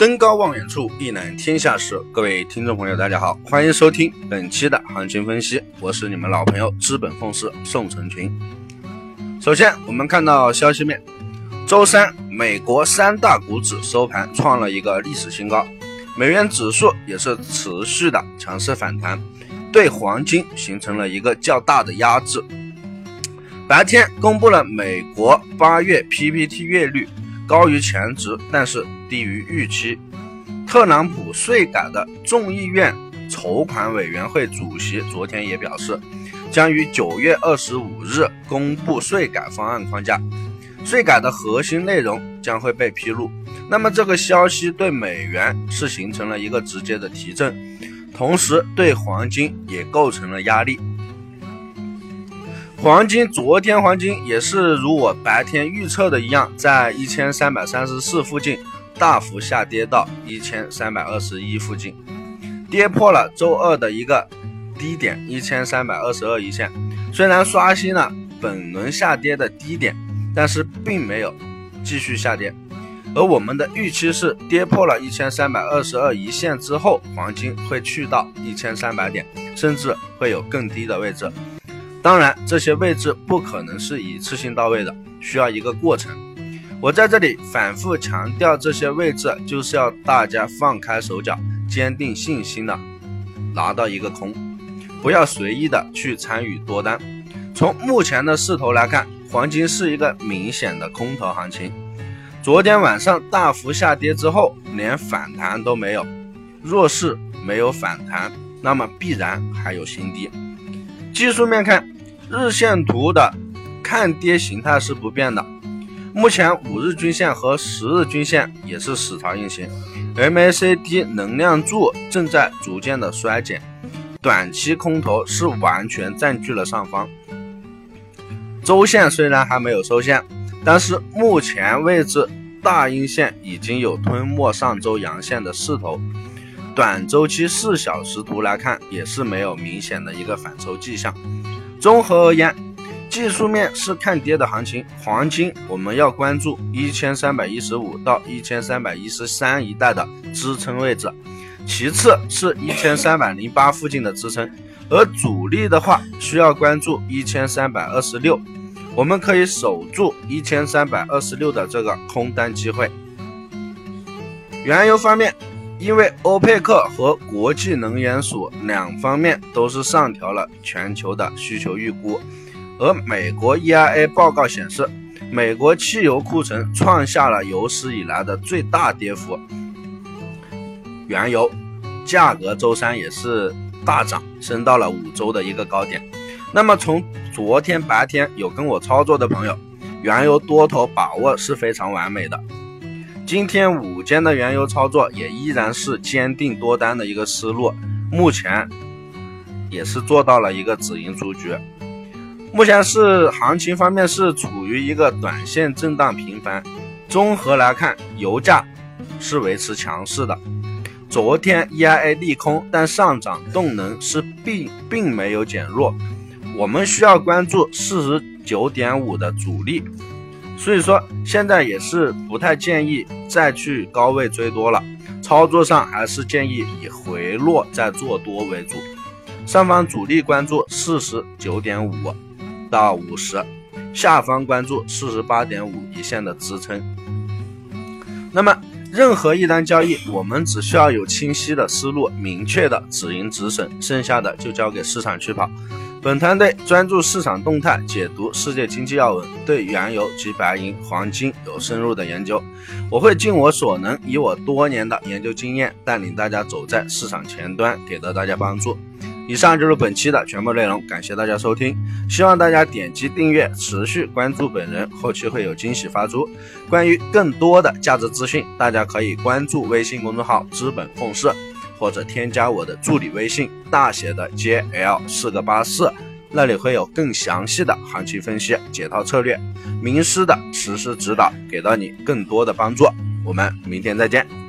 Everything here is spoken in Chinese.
登高望远处，一览天下事。各位听众朋友，大家好，欢迎收听本期的行情分析。我是你们老朋友资本凤氏宋成群。首先，我们看到消息面，周三美国三大股指收盘创了一个历史新高，美元指数也是持续的强势反弹，对黄金形成了一个较大的压制。白天公布了美国八月 PPT 月率。高于前值，但是低于预期。特朗普税改的众议院筹款委员会主席昨天也表示，将于九月二十五日公布税改方案框架，税改的核心内容将会被披露。那么这个消息对美元是形成了一个直接的提振，同时对黄金也构成了压力。黄金昨天黄金也是如我白天预测的一样，在一千三百三十四附近大幅下跌到一千三百二十一附近，跌破了周二的一个低点一千三百二十二一线。虽然刷新了本轮下跌的低点，但是并没有继续下跌。而我们的预期是跌破了一千三百二十二一线之后，黄金会去到一千三百点，甚至会有更低的位置。当然，这些位置不可能是一次性到位的，需要一个过程。我在这里反复强调，这些位置就是要大家放开手脚，坚定信心的拿到一个空，不要随意的去参与多单。从目前的势头来看，黄金是一个明显的空头行情。昨天晚上大幅下跌之后，连反弹都没有。若是没有反弹，那么必然还有新低。技术面看，日线图的看跌形态是不变的。目前五日均线和十日均线也是死叉运行，MACD 能量柱正在逐渐的衰减，短期空头是完全占据了上方。周线虽然还没有收线，但是目前位置大阴线已经有吞没上周阳线的势头。短周期四小时图来看，也是没有明显的一个反抽迹象。综合而言，技术面是看跌的行情。黄金我们要关注一千三百一十五到一千三百一十三一带的支撑位置，其次是一千三百零八附近的支撑，而主力的话需要关注一千三百二十六，我们可以守住一千三百二十六的这个空单机会。原油方面。因为欧佩克和国际能源署两方面都是上调了全球的需求预估，而美国 EIA 报告显示，美国汽油库存创下了有史以来的最大跌幅，原油价格周三也是大涨，升到了五周的一个高点。那么从昨天白天有跟我操作的朋友，原油多头把握是非常完美的。今天午间的原油操作也依然是坚定多单的一个思路，目前也是做到了一个止盈出局。目前是行情方面是处于一个短线震荡频繁，综合来看，油价是维持强势的。昨天 EIA 利空，但上涨动能是并并没有减弱，我们需要关注四十九点五的阻力。所以说，现在也是不太建议再去高位追多了，操作上还是建议以回落再做多为主。上方主力关注四十九点五到五十，下方关注四十八点五一线的支撑。那么，任何一单交易，我们只需要有清晰的思路、明确的止盈止损，剩下的就交给市场去跑。本团队专注市场动态，解读世界经济要闻，对原油及白银、黄金有深入的研究。我会尽我所能，以我多年的研究经验，带领大家走在市场前端，给到大家帮助。以上就是本期的全部内容，感谢大家收听，希望大家点击订阅，持续关注本人，后期会有惊喜发出。关于更多的价值资讯，大家可以关注微信公众号“资本奉仕”。或者添加我的助理微信，大写的 JL 四个八四，那里会有更详细的行情分析、解套策略、名师的实时指导，给到你更多的帮助。我们明天再见。